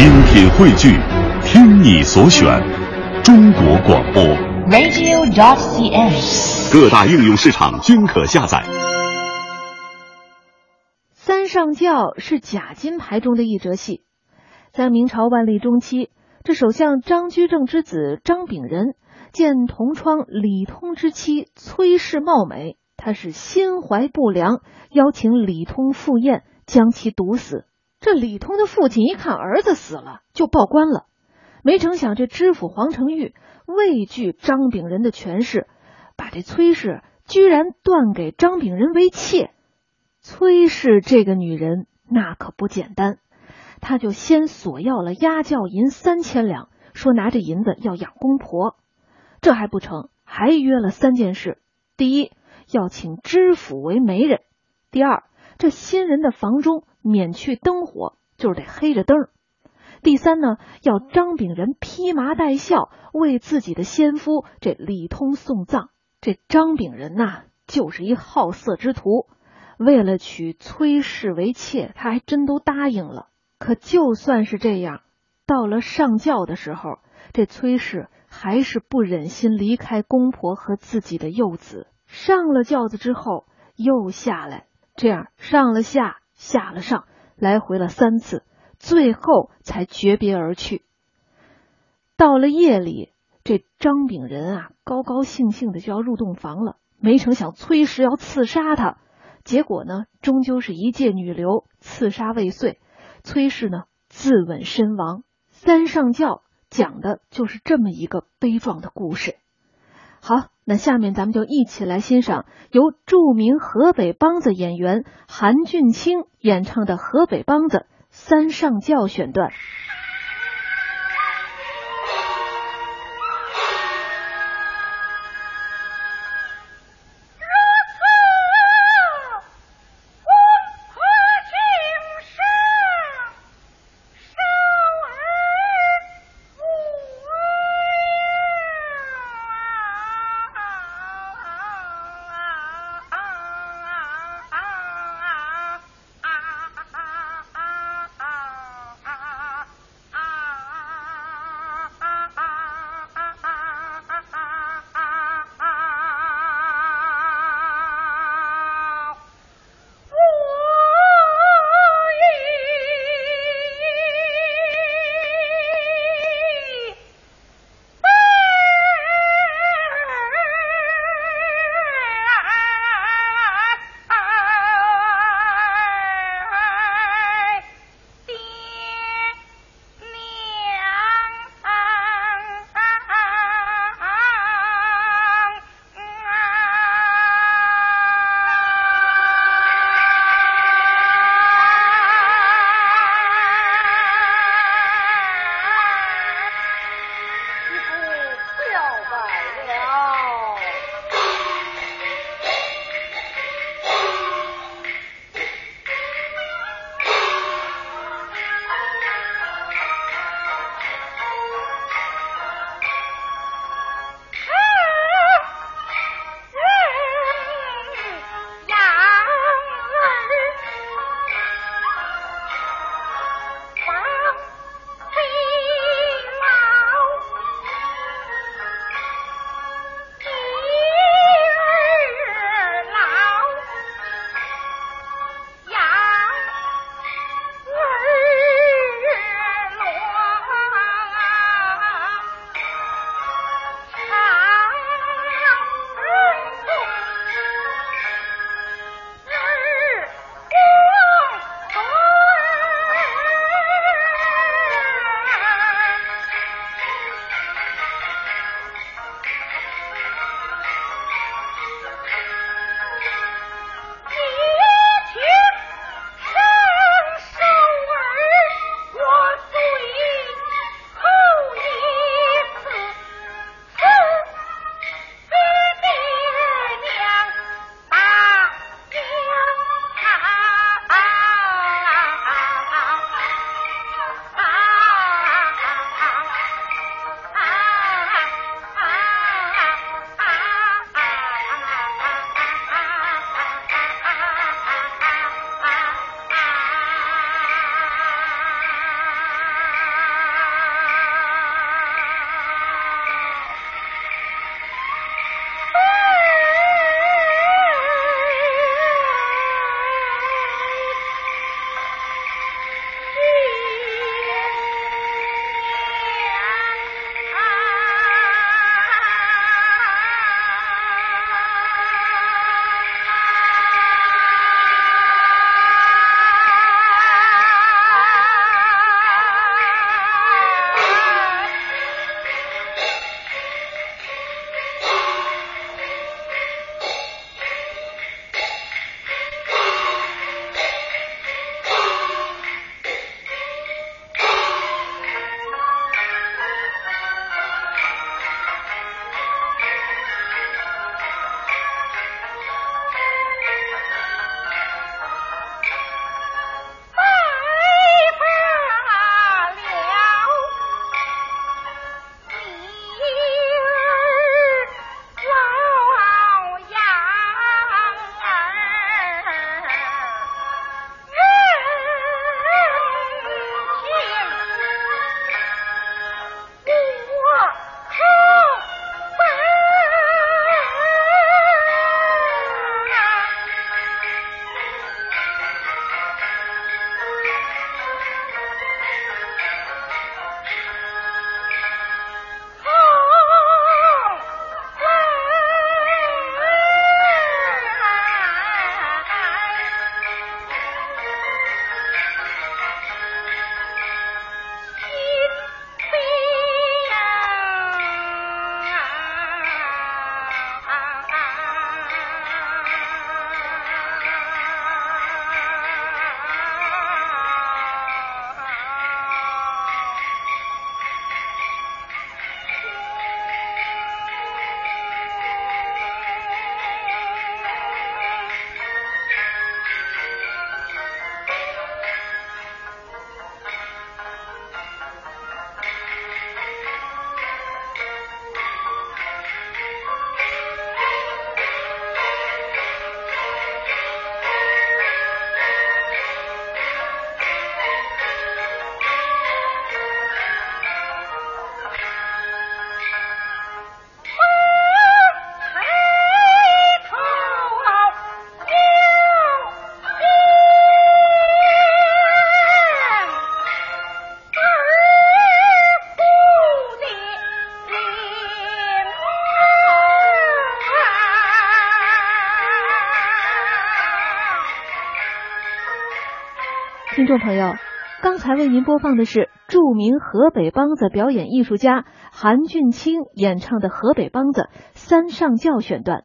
精品汇聚，听你所选，中国广播。radio.cn。各大应用市场均可下载。三上轿是假金牌中的一折戏，在明朝万历中期，这首相张居正之子张炳仁见同窗李通之妻崔氏貌美，他是心怀不良，邀请李通赴宴，将其毒死。这李通的父亲一看儿子死了，就报官了。没成想，这知府黄承玉畏惧张炳仁的权势，把这崔氏居然断给张炳仁为妾。崔氏这个女人那可不简单，她就先索要了压轿银三千两，说拿着银子要养公婆。这还不成，还约了三件事：第一，要请知府为媒人；第二，这新人的房中免去灯火，就是得黑着灯；第三呢，要张炳仁披麻戴孝为自己的先夫这李通送葬。这张炳仁呐、就是一好色之徒。为了娶崔氏为妾，他还真都答应了。可就算是这样，到了上轿的时候，这崔氏还是不忍心离开公婆和自己的幼子。上了轿子之后又下来，这样上了下，下了上，来回了三次，最后才诀别而去。到了夜里，这张炳仁啊，高高兴兴的就要入洞房了，没成想崔氏要刺杀他。结果呢，终究是一介女流，刺杀未遂，崔氏呢自刎身亡。三上轿讲的就是这么一个悲壮的故事。好，那下面咱们就一起来欣赏由著名河北梆子演员韩俊清演唱的河北梆子《三上轿》选段。听众朋友，刚才为您播放的是著名河北梆子表演艺术家韩俊清演唱的河北梆子《三上轿》选段。